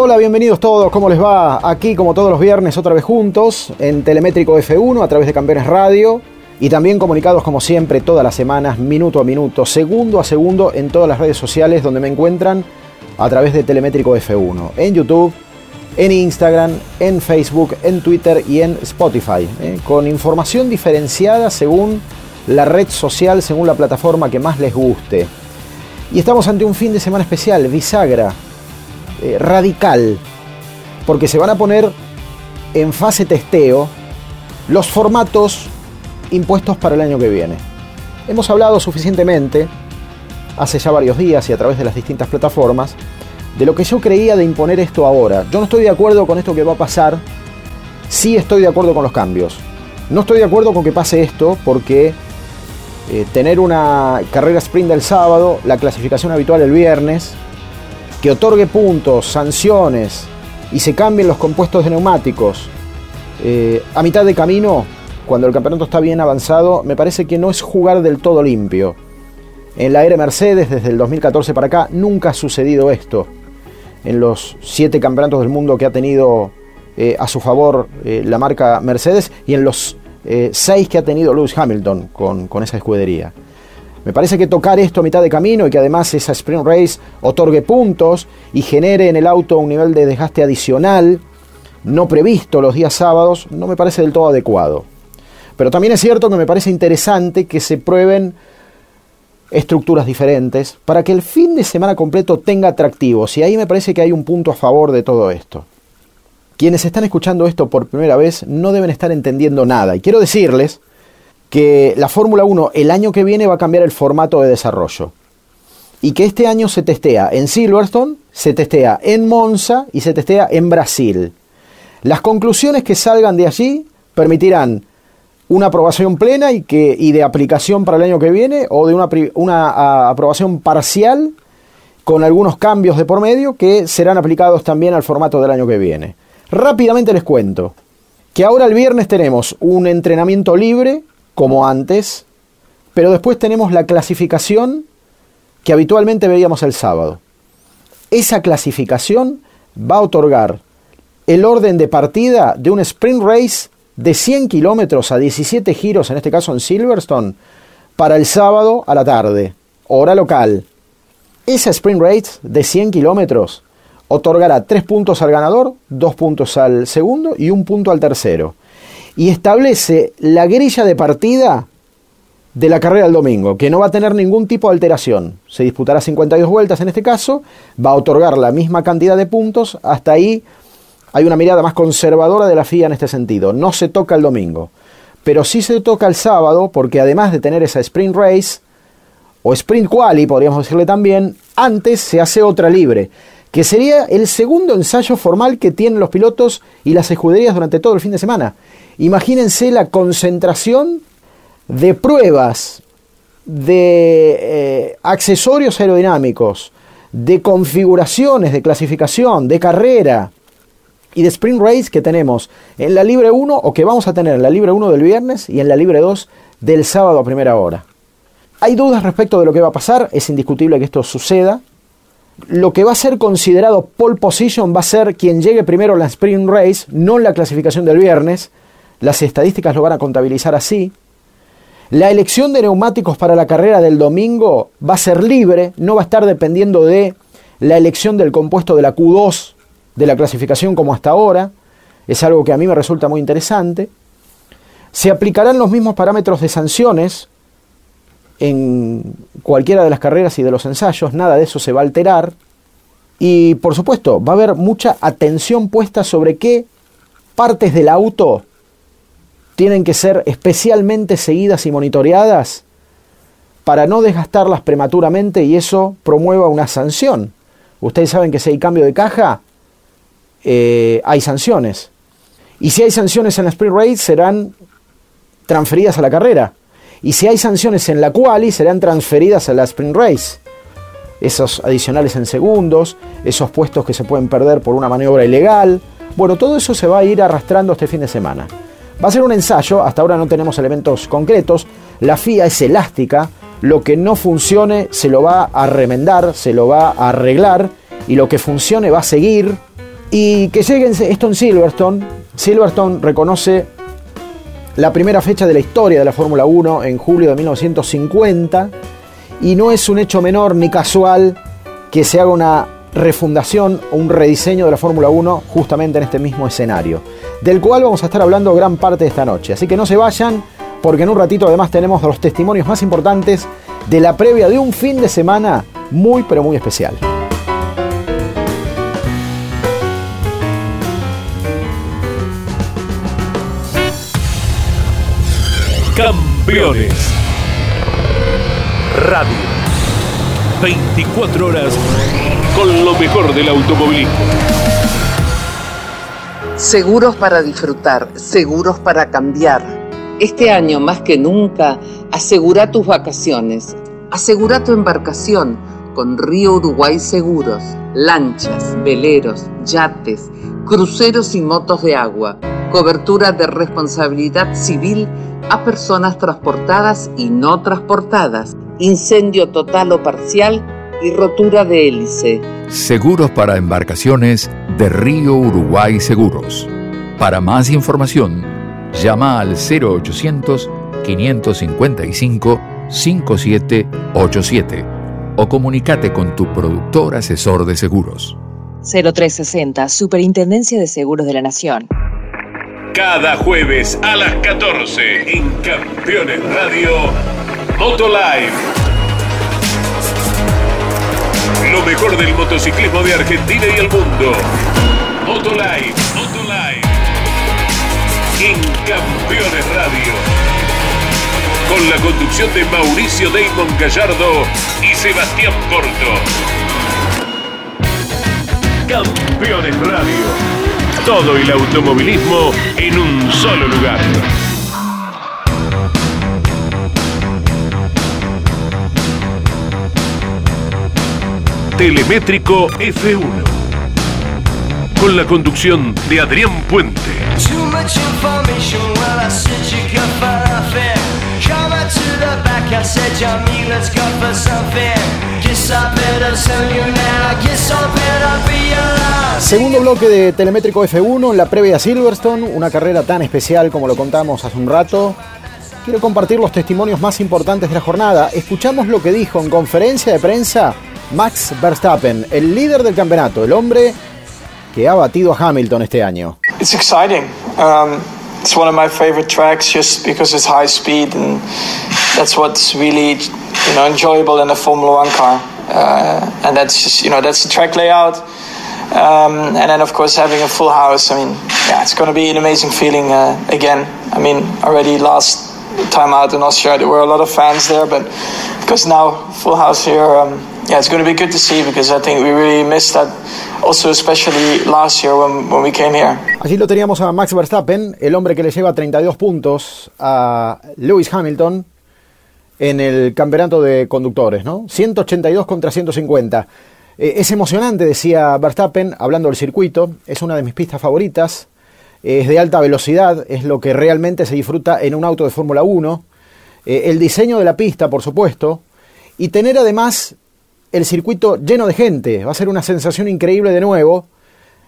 Hola, bienvenidos todos, ¿cómo les va? Aquí como todos los viernes otra vez juntos en Telemétrico F1 a través de Campeones Radio y también comunicados como siempre todas las semanas, minuto a minuto, segundo a segundo en todas las redes sociales donde me encuentran a través de Telemétrico F1, en YouTube, en Instagram, en Facebook, en Twitter y en Spotify, ¿eh? con información diferenciada según la red social, según la plataforma que más les guste. Y estamos ante un fin de semana especial, bisagra, eh, radical, porque se van a poner en fase testeo los formatos impuestos para el año que viene. Hemos hablado suficientemente, hace ya varios días y a través de las distintas plataformas, de lo que yo creía de imponer esto ahora. Yo no estoy de acuerdo con esto que va a pasar, sí estoy de acuerdo con los cambios. No estoy de acuerdo con que pase esto porque eh, tener una carrera sprint del sábado, la clasificación habitual el viernes, que otorgue puntos, sanciones y se cambien los compuestos de neumáticos eh, a mitad de camino, cuando el campeonato está bien avanzado, me parece que no es jugar del todo limpio. En la era Mercedes, desde el 2014 para acá, nunca ha sucedido esto. En los siete campeonatos del mundo que ha tenido eh, a su favor eh, la marca Mercedes y en los seis que ha tenido Lewis Hamilton con, con esa escudería. Me parece que tocar esto a mitad de camino y que además esa sprint race otorgue puntos y genere en el auto un nivel de desgaste adicional no previsto los días sábados, no me parece del todo adecuado. Pero también es cierto que me parece interesante que se prueben estructuras diferentes para que el fin de semana completo tenga atractivos y ahí me parece que hay un punto a favor de todo esto. Quienes están escuchando esto por primera vez no deben estar entendiendo nada y quiero decirles que la Fórmula 1 el año que viene va a cambiar el formato de desarrollo. Y que este año se testea en Silverstone, se testea en Monza y se testea en Brasil. Las conclusiones que salgan de allí permitirán una aprobación plena y, que, y de aplicación para el año que viene o de una, una aprobación parcial con algunos cambios de por medio que serán aplicados también al formato del año que viene. Rápidamente les cuento que ahora el viernes tenemos un entrenamiento libre como antes, pero después tenemos la clasificación que habitualmente veíamos el sábado. Esa clasificación va a otorgar el orden de partida de un sprint race de 100 kilómetros a 17 giros, en este caso en Silverstone, para el sábado a la tarde, hora local. Esa sprint race de 100 kilómetros otorgará 3 puntos al ganador, 2 puntos al segundo y 1 punto al tercero y establece la grilla de partida de la carrera del domingo, que no va a tener ningún tipo de alteración. Se disputará 52 vueltas en este caso, va a otorgar la misma cantidad de puntos, hasta ahí hay una mirada más conservadora de la FIA en este sentido, no se toca el domingo, pero sí se toca el sábado porque además de tener esa sprint race, o sprint quali podríamos decirle también, antes se hace otra libre, que sería el segundo ensayo formal que tienen los pilotos y las escuderías durante todo el fin de semana. Imagínense la concentración de pruebas, de eh, accesorios aerodinámicos, de configuraciones de clasificación, de carrera y de sprint race que tenemos en la Libre 1 o que vamos a tener en la Libre 1 del viernes y en la Libre 2 del sábado a primera hora. Hay dudas respecto de lo que va a pasar, es indiscutible que esto suceda. Lo que va a ser considerado pole position va a ser quien llegue primero a la sprint race, no la clasificación del viernes, las estadísticas lo van a contabilizar así. La elección de neumáticos para la carrera del domingo va a ser libre, no va a estar dependiendo de la elección del compuesto de la Q2 de la clasificación como hasta ahora. Es algo que a mí me resulta muy interesante. Se aplicarán los mismos parámetros de sanciones en cualquiera de las carreras y de los ensayos, nada de eso se va a alterar. Y por supuesto, va a haber mucha atención puesta sobre qué partes del auto tienen que ser especialmente seguidas y monitoreadas para no desgastarlas prematuramente y eso promueva una sanción. Ustedes saben que si hay cambio de caja, eh, hay sanciones. Y si hay sanciones en la sprint race, serán transferidas a la carrera. Y si hay sanciones en la quali, serán transferidas a la sprint race. Esos adicionales en segundos, esos puestos que se pueden perder por una maniobra ilegal. Bueno, todo eso se va a ir arrastrando este fin de semana. Va a ser un ensayo, hasta ahora no tenemos elementos concretos. La FIA es elástica, lo que no funcione se lo va a remendar, se lo va a arreglar y lo que funcione va a seguir. Y que llegue esto en Silverstone. Silverstone reconoce la primera fecha de la historia de la Fórmula 1 en julio de 1950 y no es un hecho menor ni casual que se haga una refundación o un rediseño de la Fórmula 1 justamente en este mismo escenario, del cual vamos a estar hablando gran parte de esta noche. Así que no se vayan, porque en un ratito además tenemos los testimonios más importantes de la previa de un fin de semana muy pero muy especial. Campeones. Radio. 24 horas con lo mejor del automovilismo. Seguros para disfrutar, seguros para cambiar este año más que nunca, asegura tus vacaciones, asegura tu embarcación con Río Uruguay Seguros, lanchas, veleros, yates, cruceros y motos de agua, cobertura de responsabilidad civil a personas transportadas y no transportadas, incendio total o parcial y rotura de hélice. Seguros para embarcaciones de Río Uruguay Seguros. Para más información, Llama al 0800 555 5787 o comunícate con tu productor asesor de seguros. 0360 Superintendencia de Seguros de la Nación. Cada jueves a las 14 en Campeones Radio Motolive. Lo mejor del motociclismo de Argentina y el mundo. Motolive, Motolive en Campeones Radio. Con la conducción de Mauricio Damon Gallardo y Sebastián Porto. Campeones Radio. Todo el automovilismo en un solo lugar. Telemétrico F1. Con la conducción de Adrián Puente. Segundo bloque de Telemétrico F1 en la previa Silverstone, una carrera tan especial como lo contamos hace un rato. Quiero compartir los testimonios más importantes de la jornada. Escuchamos lo que dijo en conferencia de prensa Max Verstappen, el líder del campeonato, el hombre que ha batido a Hamilton este año. It's exciting. Um, it's one of my favorite tracks just because it's high speed and that's what's really you know enjoyable in a Formula One car. Uh, and that's just you know that's the track layout. Um, and then of course having a full house. I mean, yeah, it's going to be an amazing feeling uh, again. I mean, already last time out in Austria there were a lot of fans there, but because now full house here, um, yeah, it's going to be good to see because I think we really missed that also especially last. Allí lo teníamos a Max Verstappen, el hombre que le lleva 32 puntos a Lewis Hamilton en el campeonato de conductores, ¿no? 182 contra 150. Eh, es emocionante, decía Verstappen, hablando del circuito, es una de mis pistas favoritas, es de alta velocidad, es lo que realmente se disfruta en un auto de Fórmula 1, eh, el diseño de la pista, por supuesto, y tener además el circuito lleno de gente. Va a ser una sensación increíble de nuevo.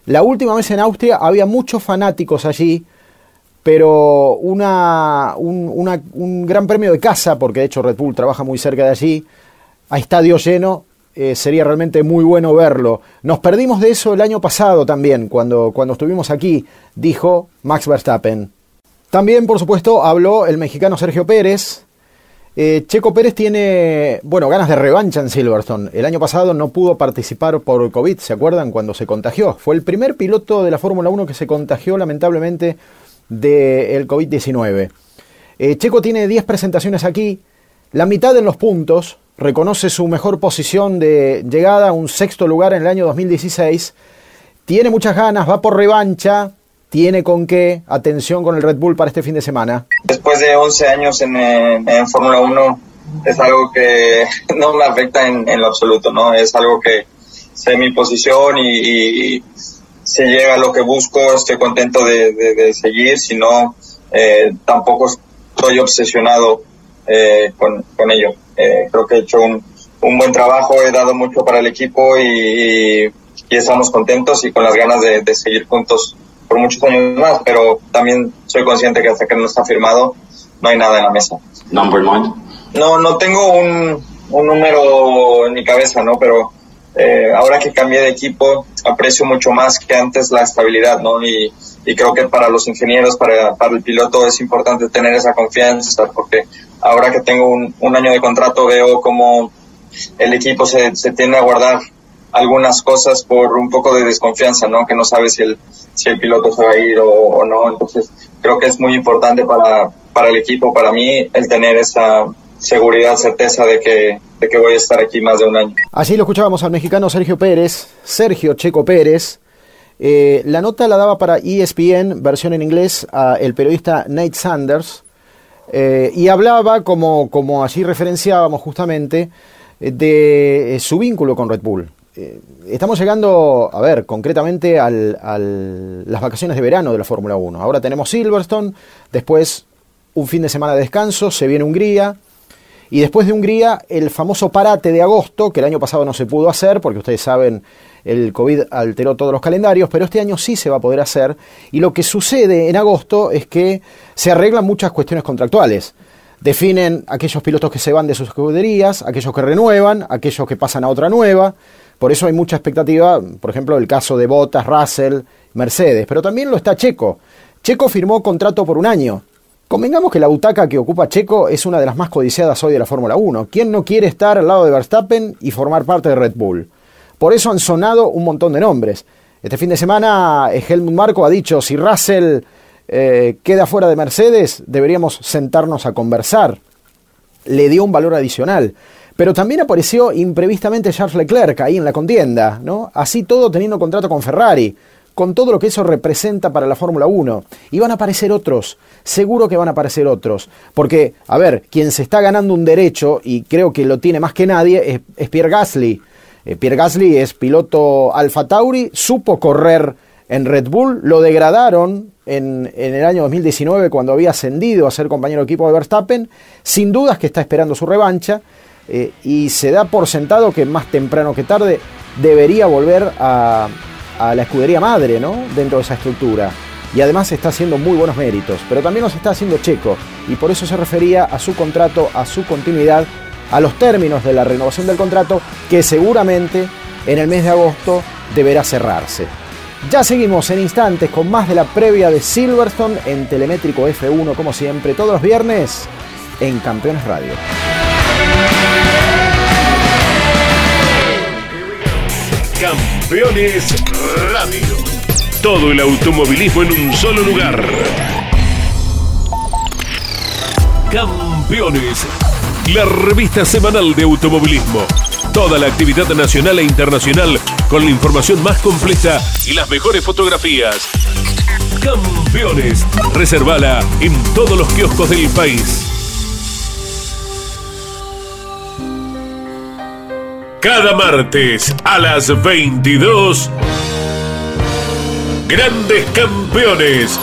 La última vez en Austria había muchos fanáticos allí, pero una, un, gran premio de casa, porque de hecho Red Bull trabaja muy cerca de allí, a estadio lleno, eh, sería realmente muy bueno verlo. Nos perdimos de eso el año pasado también, cuando, cuando estuvimos aquí, dijo Max Verstappen. También, por supuesto, habló el mexicano Sergio Pérez, eh, Checo Pérez tiene, bueno, ganas de revancha en Silverstone. El año pasado no pudo participar por COVID, ¿se acuerdan? Cuando se contagió. Fue el primer piloto de la Fórmula 1 que se contagió lamentablemente del COVID-19. Eh, Checo tiene 10 presentaciones aquí la mitad en los puntos, reconoce su mejor posición de llegada un sexto lugar en el año 2016, tiene muchas ganas, va por revancha, tiene con qué, atención con el Red Bull para este fin de semana. Después de 11 años en, Fórmula 1, es algo que no me afecta en, lo absoluto, ¿no? Es algo que sé mi posición y, y si llega lo que busco, estoy contento de, seguir, si no, eh, tampoco estoy obsesionado eh, con, ello. Eh, creo que he hecho un, buen trabajo, he dado mucho para el equipo y, estamos contentos y con las ganas de, seguir juntos por muchos años más, pero también soy consciente que hasta que no está firmado no hay nada en la mesa. Number one. No, no tengo un, un número en mi cabeza, ¿no? Pero eh, ahora que cambié de equipo, aprecio mucho más que antes la estabilidad, ¿no? Y, y creo que para los ingenieros, para, para, el piloto es importante tener esa confianza, porque ahora que tengo un, un año de contrato veo como el equipo se, se tiende a guardar algunas cosas por un poco de desconfianza, ¿no? Que no sabe si el, si el piloto se va a ir o, no. Entonces, creo que es muy importante para, para el equipo, para mí, el tener esa seguridad, certeza de que, de que voy a estar aquí más de un año. Así lo escuchábamos al mexicano Sergio Pérez, Sergio Checo Pérez. Eh, la nota la daba para ESPN, versión en inglés, a el periodista Nate Sanders, eh, y hablaba, como, como así referenciábamos justamente, de su vínculo con Red Bull. Eh, estamos llegando, a ver, concretamente al, las vacaciones de verano de la Fórmula 1. Ahora tenemos Silverstone, después un fin de semana de descanso, se viene Hungría, y después de Hungría, el famoso parate de agosto, que el año pasado no se pudo hacer, porque ustedes saben, el COVID alteró todos los calendarios, pero este año sí se va a poder hacer. Y lo que sucede en agosto es que se arreglan muchas cuestiones contractuales. Definen aquellos pilotos que se van de sus escuderías, aquellos que renuevan, aquellos que pasan a otra nueva. Por eso hay mucha expectativa, por ejemplo, el caso de Bottas, Russell, Mercedes, pero también lo está Checo. Checo firmó contrato por un año. Convengamos que la butaca que ocupa Checo es una de las más codiciadas hoy de la Fórmula 1. ¿Quién no quiere estar al lado de Verstappen y formar parte de Red Bull? Por eso han sonado un montón de nombres. Este fin de semana Helmut Marco ha dicho, si Russell eh, queda fuera de Mercedes, deberíamos sentarnos a conversar. Le dio un valor adicional. Pero también apareció imprevistamente Charles Leclerc ahí en la contienda, ¿no? Así todo teniendo contrato con Ferrari con todo lo que eso representa para la Fórmula 1. Y van a aparecer otros, seguro que van a aparecer otros. Porque, a ver, quien se está ganando un derecho, y creo que lo tiene más que nadie, es, Pierre Gasly. Eh, Pierre Gasly es piloto Alfa Tauri, supo correr en Red Bull, lo degradaron en, en, el año 2019 cuando había ascendido a ser compañero de equipo de Verstappen, sin dudas que está esperando su revancha. Eh, y se da por sentado que más temprano que tarde debería volver a, la escudería madre, ¿no? Dentro de esa estructura. Y además está haciendo muy buenos méritos, pero también los está haciendo Checo. Y por eso se refería a su contrato, a su continuidad, a los términos de la renovación del contrato, que seguramente en el mes de agosto deberá cerrarse. Ya seguimos en instantes con más de la previa de Silverstone en Telemétrico F1, como siempre, todos los viernes en Campeones Radio. Campeones Radio. Todo el automovilismo en un solo lugar. Campeones. La revista semanal de automovilismo. Toda la actividad nacional e internacional con la información más completa y las mejores fotografías. Campeones. Reservala en todos los kioscos del país. Cada martes a las 22. Grandes campeones.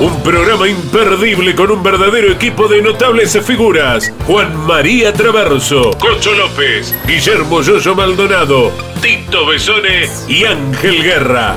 Un programa imperdible con un verdadero equipo de notables figuras. Juan María Traverso, Cocho López, Guillermo Yoyo Maldonado, Tito Besone y Ángel Guerra.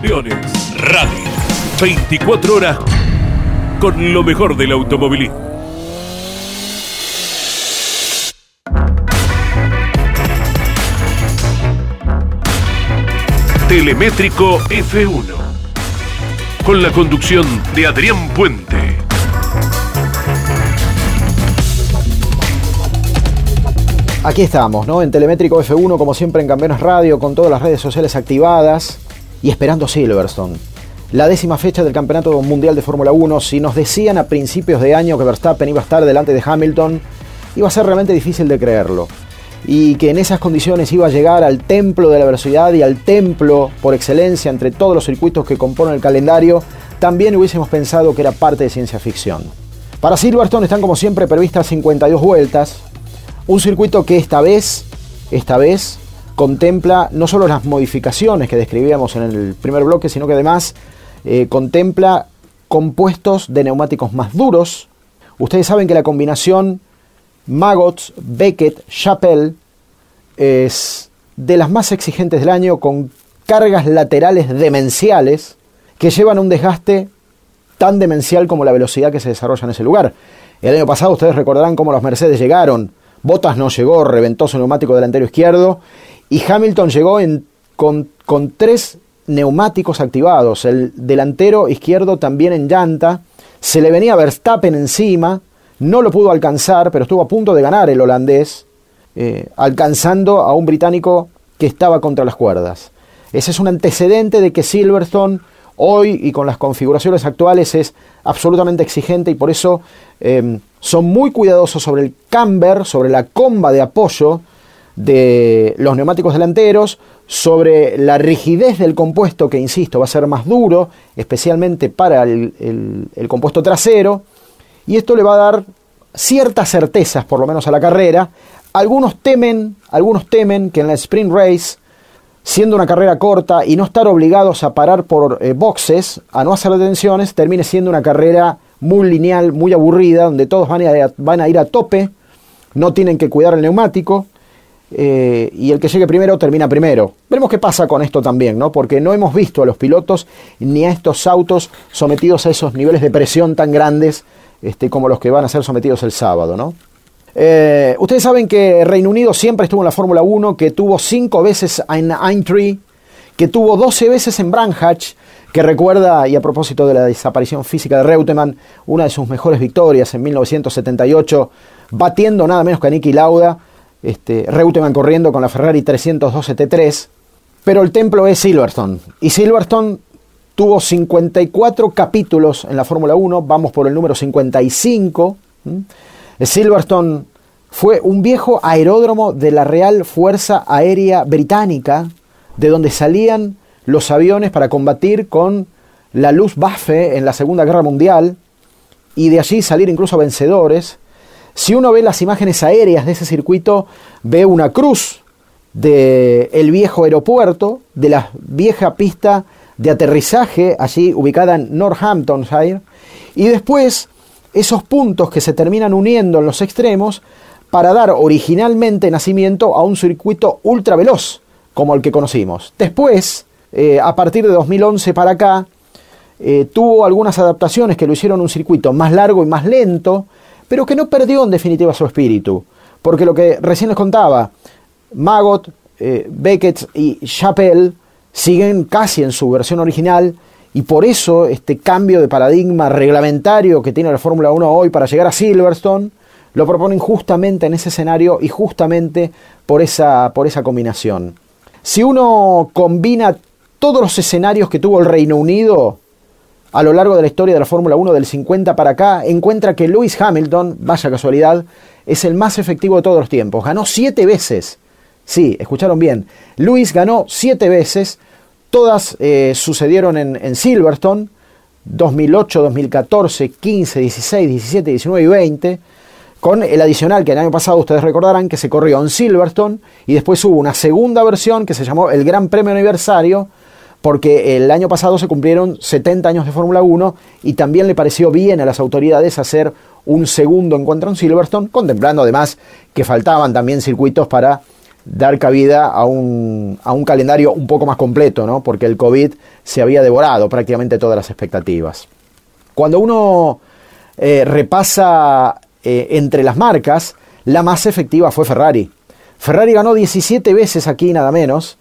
Campeones Radio. 24 horas con lo mejor del automovilismo. Telemétrico F1. Con la conducción de Adrián Puente. Aquí estamos, ¿no? En Telemétrico F1, como siempre en Campeones Radio, con todas las redes sociales activadas y esperando Silverstone. La décima fecha del Campeonato Mundial de Fórmula 1. Si nos decían a principios de año que Verstappen iba a estar delante de Hamilton, iba a ser realmente difícil de creerlo y que en esas condiciones iba a llegar al templo de la velocidad y al templo por excelencia entre todos los circuitos que componen el calendario, también hubiésemos pensado que era parte de ciencia ficción. Para Silverstone están como siempre previstas 52 vueltas, un circuito que esta vez, esta vez, contempla no solo las modificaciones que describíamos en el primer bloque, sino que además eh, contempla compuestos de neumáticos más duros. Ustedes saben que la combinación Maggots, Beckett, Chappelle es de las más exigentes del año con cargas laterales demenciales que llevan un desgaste tan demencial como la velocidad que se desarrolla en ese lugar. El año pasado ustedes recordarán cómo los Mercedes llegaron, Bottas no llegó, reventó su neumático delantero izquierdo y Hamilton llegó con, con tres neumáticos activados, el delantero izquierdo también en llanta, se le venía Verstappen encima, no lo pudo alcanzar, pero estuvo a punto de ganar el holandés, eh, alcanzando a un británico que estaba contra las cuerdas. Ese es un antecedente de que Silverstone hoy y con las configuraciones actuales es absolutamente exigente y por eso eh, son muy cuidadosos sobre el camber, sobre la comba de apoyo de los neumáticos delanteros, sobre la rigidez del compuesto que, insisto, va a ser más duro, especialmente para el compuesto trasero, y esto le va a dar ciertas certezas, por lo menos a la carrera. Algunos temen, algunos temen que en la sprint race, siendo una carrera corta y no estar obligados a parar por eh, boxes, a no hacer detenciones, termine siendo una carrera muy lineal, muy aburrida, donde todos van a, van a ir a tope, no tienen que cuidar el neumático. Eh, y el que llegue primero termina primero. Veremos qué pasa con esto también, ¿no? Porque no hemos visto a los pilotos ni a estos autos sometidos a esos niveles de presión tan grandes este, como los que van a ser sometidos el sábado, ¿no? Eh, ustedes saben que Reino Unido siempre estuvo en la Fórmula 1, que tuvo cinco veces en Aintree, que tuvo 12 veces en Branhatch, que recuerda, y a propósito de la desaparición física de Reutemann, una de sus mejores victorias en 1978, batiendo nada menos que a Nicky Lauda, este, Reutemann corriendo con la Ferrari 312 T3, pero el templo es Silverstone, y Silverstone Tuvo 54 capítulos en la Fórmula 1, vamos por el número 55. Silverstone fue un viejo aeródromo de la Real Fuerza Aérea Británica, de donde salían los aviones para combatir con la Luftwaffe en la Segunda Guerra Mundial y de allí salir incluso vencedores. Si uno ve las imágenes aéreas de ese circuito, ve una cruz del el viejo aeropuerto, de la vieja pista de aterrizaje allí ubicada en Northamptonshire y después esos puntos que se terminan uniendo en los extremos para dar originalmente nacimiento a un circuito ultra veloz como el que conocimos. Después, eh, a partir de 2011 para acá, eh, tuvo algunas adaptaciones que lo hicieron un circuito más largo y más lento, pero que no perdió en definitiva su espíritu. Porque lo que recién les contaba, Magot, eh, Beckett y Chappelle siguen casi en su versión original y por eso este cambio de paradigma reglamentario que tiene la Fórmula 1 hoy para llegar a Silverstone lo proponen justamente en ese escenario y justamente por esa, por esa combinación. Si uno combina todos los escenarios que tuvo el Reino Unido a lo largo de la historia de la Fórmula 1 del 50 para acá, encuentra que Lewis Hamilton, vaya casualidad, es el más efectivo de todos los tiempos. Ganó siete veces. Sí, escucharon bien. Lewis ganó siete veces Todas eh, sucedieron en, Silverstone, 2008, 2014, 15, 16, 17, 19 y 20, con el adicional que el año pasado ustedes recordarán que se corrió en Silverstone y después hubo una segunda versión que se llamó el Gran Premio Aniversario, porque el año pasado se cumplieron 70 años de Fórmula 1 y también le pareció bien a las autoridades hacer un segundo encuentro en Silverstone, contemplando además que faltaban también circuitos para dar cabida a un, a un calendario un poco más completo, ¿no? porque el COVID se había devorado prácticamente todas las expectativas. Cuando uno eh, repasa eh, entre las marcas, la más efectiva fue Ferrari. Ferrari ganó 17 veces aquí, nada menos.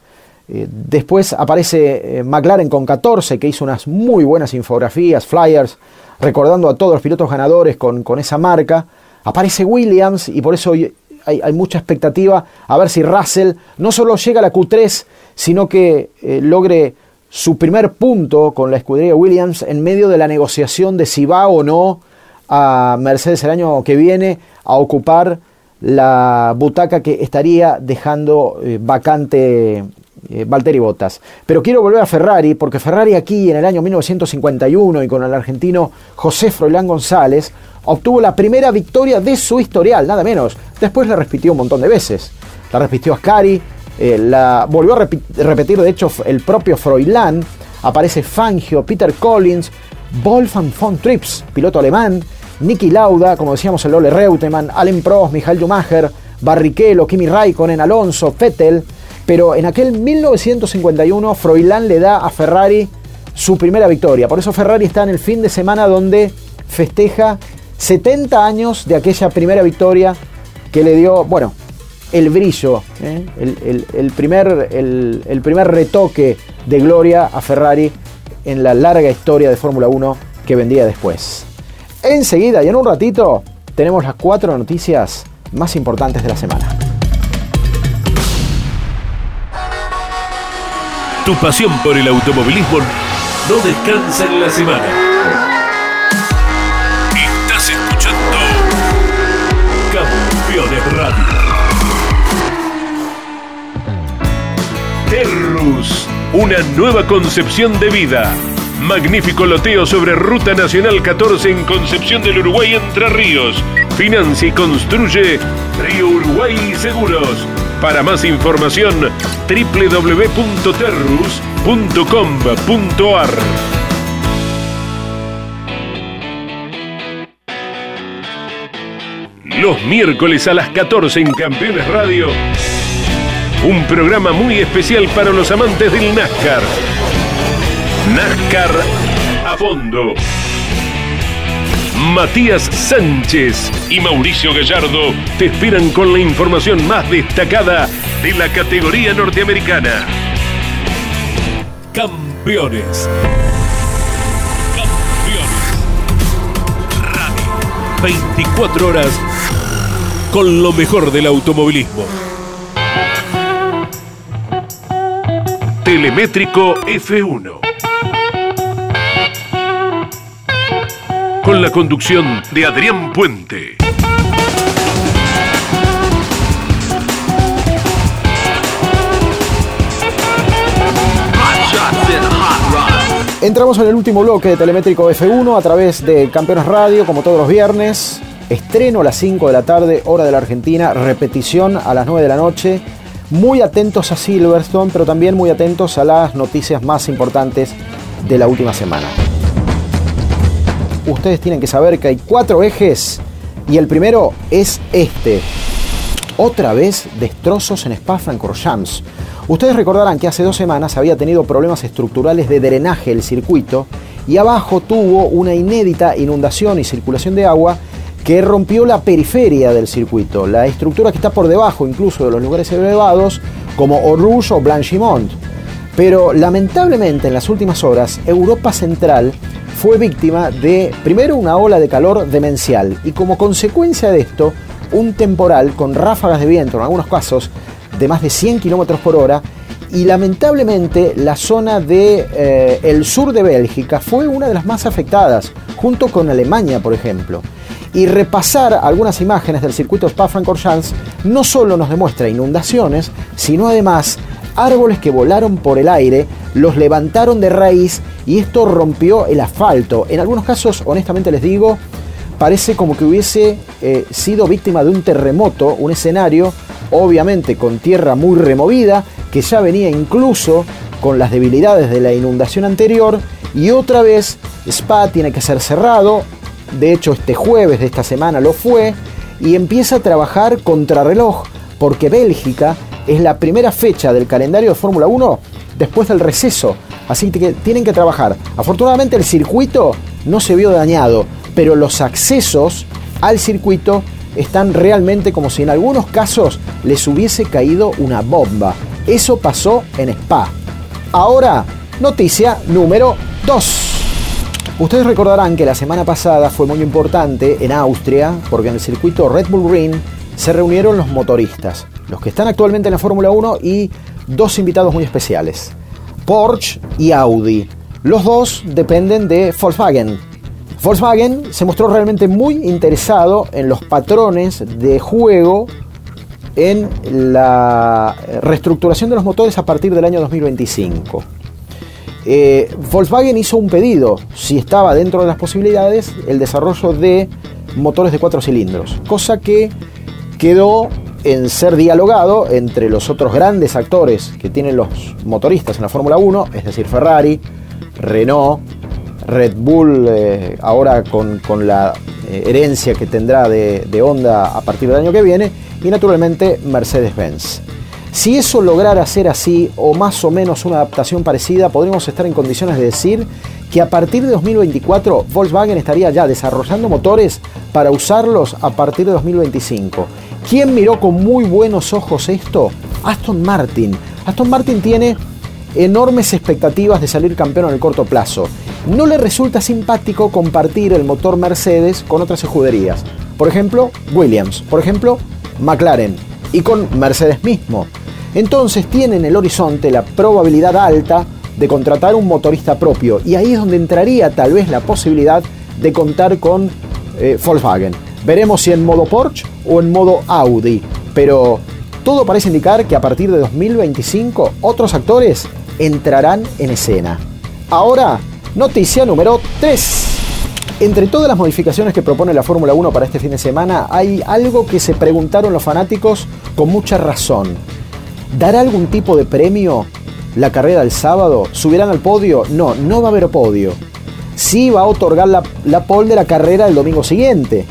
Eh, después aparece McLaren con 14, que hizo unas muy buenas infografías, flyers, recordando a todos los pilotos ganadores con, con esa marca. Aparece Williams y por eso hay, mucha expectativa a ver si Russell no solo llega a la Q3, sino que eh, logre su primer punto con la escudería Williams en medio de la negociación de si va o no a Mercedes el año que viene a ocupar la butaca que estaría dejando eh, vacante eh, Valtteri Bottas. Pero quiero volver a Ferrari, porque Ferrari aquí en el año 1951 y con el argentino José Froilán González obtuvo la primera victoria de su historial, nada menos. Después la repitió un montón de veces. La repitió Ascari, eh, la volvió a repetir de hecho el propio Froilán. Aparece Fangio, Peter Collins, Wolfgang von Trips, piloto alemán, Niki Lauda, como decíamos el Ole Reutemann, Allen Prost, Michael Schumacher, Barrichello, Kimi Raikkonen, Alonso, Vettel. Pero en aquel 1951 Froilán le da a Ferrari su primera victoria. Por eso Ferrari está en el fin de semana donde festeja 70 años de aquella primera victoria que le dio, bueno, el brillo, ¿eh? el, primer, el, primer retoque de gloria a Ferrari en la larga historia de Fórmula 1 que vendría después. Enseguida y en un ratito tenemos las cuatro noticias más importantes de la semana. Tu pasión por el automovilismo no descansa en la semana. Radio. Terrus, una nueva concepción de vida. Magnífico loteo sobre Ruta Nacional 14 en Concepción del Uruguay Entre Ríos. Financia y construye Río Uruguay Seguros. Para más información, www.terrus.com.ar. los miércoles a las 14 en Campeones Radio. Un programa muy especial para los amantes del NASCAR. NASCAR a fondo. Matías Sánchez y Mauricio Gallardo te esperan con la información más destacada de la categoría norteamericana. Campeones. 24 horas con lo mejor del automovilismo. Telemétrico F1. Con la conducción de Adrián Puente. Entramos en el último bloque de Telemétrico F1 a través de Campeones Radio, como todos los viernes. Estreno a las 5 de la tarde, hora de la Argentina, repetición a las 9 de la noche. Muy atentos a Silverstone, pero también muy atentos a las noticias más importantes de la última semana. Ustedes tienen que saber que hay cuatro ejes y el primero es este. Otra vez destrozos en Spa-Francorchamps. Ustedes recordarán que hace dos semanas había tenido problemas estructurales de drenaje el circuito y abajo tuvo una inédita inundación y circulación de agua que rompió la periferia del circuito, la estructura que está por debajo incluso de los lugares elevados como Orouge o Blanchimont. Pero lamentablemente en las últimas horas Europa Central fue víctima de primero una ola de calor demencial y como consecuencia de esto un temporal con ráfagas de viento en algunos casos de más de 100 km por hora y lamentablemente la zona de eh, sur de Bélgica fue una de las más afectadas, junto con Alemania, por ejemplo. Y repasar algunas imágenes del circuito Spa-Francorchamps no solo nos demuestra inundaciones, sino además árboles que volaron por el aire, los levantaron de raíz y esto rompió el asfalto. En algunos casos, honestamente les digo, parece como que hubiese eh, sido víctima de un terremoto, un escenario obviamente con tierra muy removida, que ya venía incluso con las debilidades de la inundación anterior, y otra vez Spa tiene que ser cerrado, de hecho este jueves de esta semana lo fue, y empieza a trabajar contrarreloj, porque Bélgica es la primera fecha del calendario de Fórmula 1 después del receso. Así que tienen que trabajar. Afortunadamente el circuito no se vio dañado, pero los accesos al circuito están realmente como si en algunos casos les hubiese caído una bomba. Eso pasó en Spa. Ahora, noticia número 2. Ustedes recordarán que la semana pasada fue muy importante en Austria porque en el circuito Red Bull Ring se reunieron los motoristas, los que están actualmente en la Fórmula 1 y dos invitados muy especiales, Porsche y Audi. Los dos dependen de Volkswagen. Volkswagen se mostró realmente muy interesado en los patrones de juego en la reestructuración de los motores a partir del año 2025. Eh, Volkswagen hizo un pedido, si estaba dentro de las posibilidades, el desarrollo de motores de cuatro cilindros, cosa que quedó en ser dialogado entre los otros grandes actores que tienen los motoristas en la Fórmula 1, es decir, Ferrari, Renault, Red Bull, eh, ahora con, la eh, herencia que tendrá de, de Honda a partir del año que viene, y naturalmente Mercedes-Benz. Si eso lograra ser así o más o menos una adaptación parecida, podríamos estar en condiciones de decir que a partir de 2024 Volkswagen estaría ya desarrollando motores para usarlos a partir de 2025. ¿Quién miró con muy buenos ojos esto? Aston Martin. Aston Martin tiene enormes expectativas de salir campeón en el corto plazo. No le resulta simpático compartir el motor Mercedes con otras escuderías. Por ejemplo, Williams. Por ejemplo, McLaren. Y con Mercedes mismo. Entonces tiene en el horizonte la probabilidad alta de contratar un motorista propio. Y ahí es donde entraría tal vez la posibilidad de contar con eh, Volkswagen. Veremos si en modo Porsche o en modo Audi. Pero todo parece indicar que a partir de 2025 otros actores entrarán en escena. Ahora, noticia número 3. Entre todas las modificaciones que propone la Fórmula 1 para este fin de semana, hay algo que se preguntaron los fanáticos con mucha razón. ¿Dará algún tipo de premio la carrera del sábado? ¿Subirán al podio? No, no va a haber podio. Sí va a otorgar la, la pole de la carrera el domingo siguiente.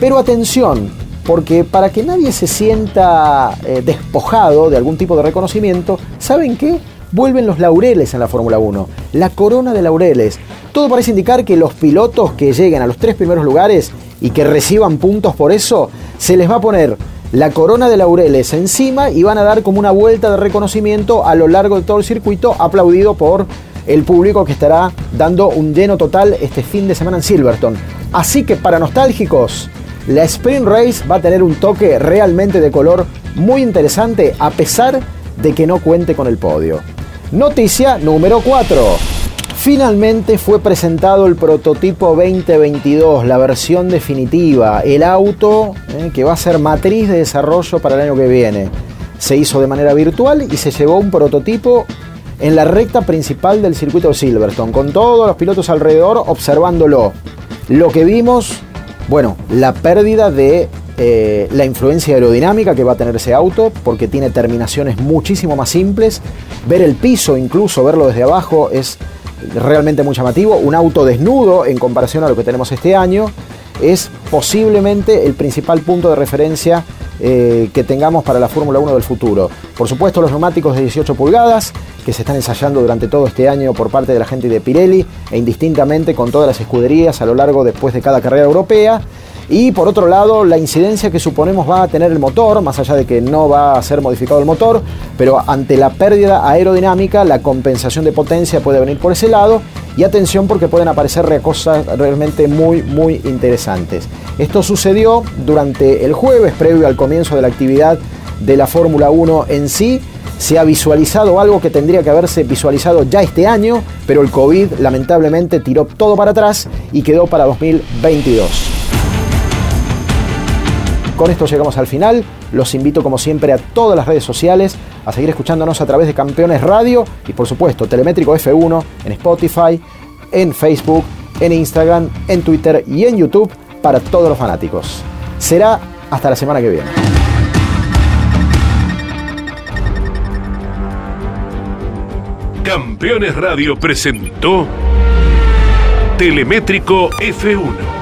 Pero atención, porque para que nadie se sienta eh, despojado de algún tipo de reconocimiento, ¿saben qué? Vuelven los laureles en la Fórmula 1, la corona de laureles. Todo parece indicar que los pilotos que lleguen a los tres primeros lugares y que reciban puntos por eso, se les va a poner la corona de laureles encima y van a dar como una vuelta de reconocimiento a lo largo de todo el circuito, aplaudido por el público que estará dando un lleno total este fin de semana en Silverstone. Así que para nostálgicos, la Spring Race va a tener un toque realmente de color muy interesante a pesar de que no cuente con el podio. Noticia número 4. Finalmente fue presentado el prototipo 2022, la versión definitiva, el auto eh, que va a ser matriz de desarrollo para el año que viene. Se hizo de manera virtual y se llevó un prototipo en la recta principal del circuito Silverstone, con todos los pilotos alrededor observándolo. Lo que vimos bueno, la pérdida de eh, la influencia aerodinámica que va a tener ese auto, porque tiene terminaciones muchísimo más simples. Ver el piso, incluso verlo desde abajo, es realmente muy llamativo. Un auto desnudo en comparación a lo que tenemos este año es posiblemente el principal punto de referencia eh, que tengamos para la Fórmula 1 del futuro. Por supuesto, los neumáticos de 18 pulgadas que se están ensayando durante todo este año por parte de la gente de Pirelli e indistintamente con todas las escuderías a lo largo después de cada carrera europea. Y por otro lado, la incidencia que suponemos va a tener el motor, más allá de que no va a ser modificado el motor, pero ante la pérdida aerodinámica, la compensación de potencia puede venir por ese lado. Y atención porque pueden aparecer cosas realmente muy, muy interesantes. Esto sucedió durante el jueves, previo al comienzo de la actividad de la Fórmula 1 en sí. Se ha visualizado algo que tendría que haberse visualizado ya este año, pero el COVID lamentablemente tiró todo para atrás y quedó para 2022. Con esto llegamos al final. Los invito como siempre a todas las redes sociales a seguir escuchándonos a través de Campeones Radio y por supuesto Telemétrico F1 en Spotify, en Facebook, en Instagram, en Twitter y en YouTube para todos los fanáticos. Será hasta la semana que viene. Campeones Radio presentó Telemétrico F1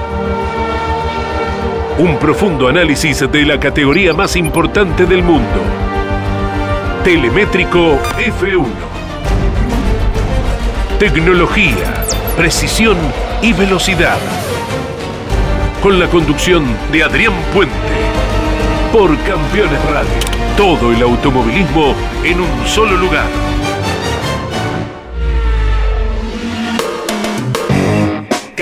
un profundo análisis de la categoría más importante del mundo. Telemétrico F1. Tecnología, precisión y velocidad. Con la conducción de Adrián Puente. Por Campeones Radio. Todo el automovilismo en un solo lugar.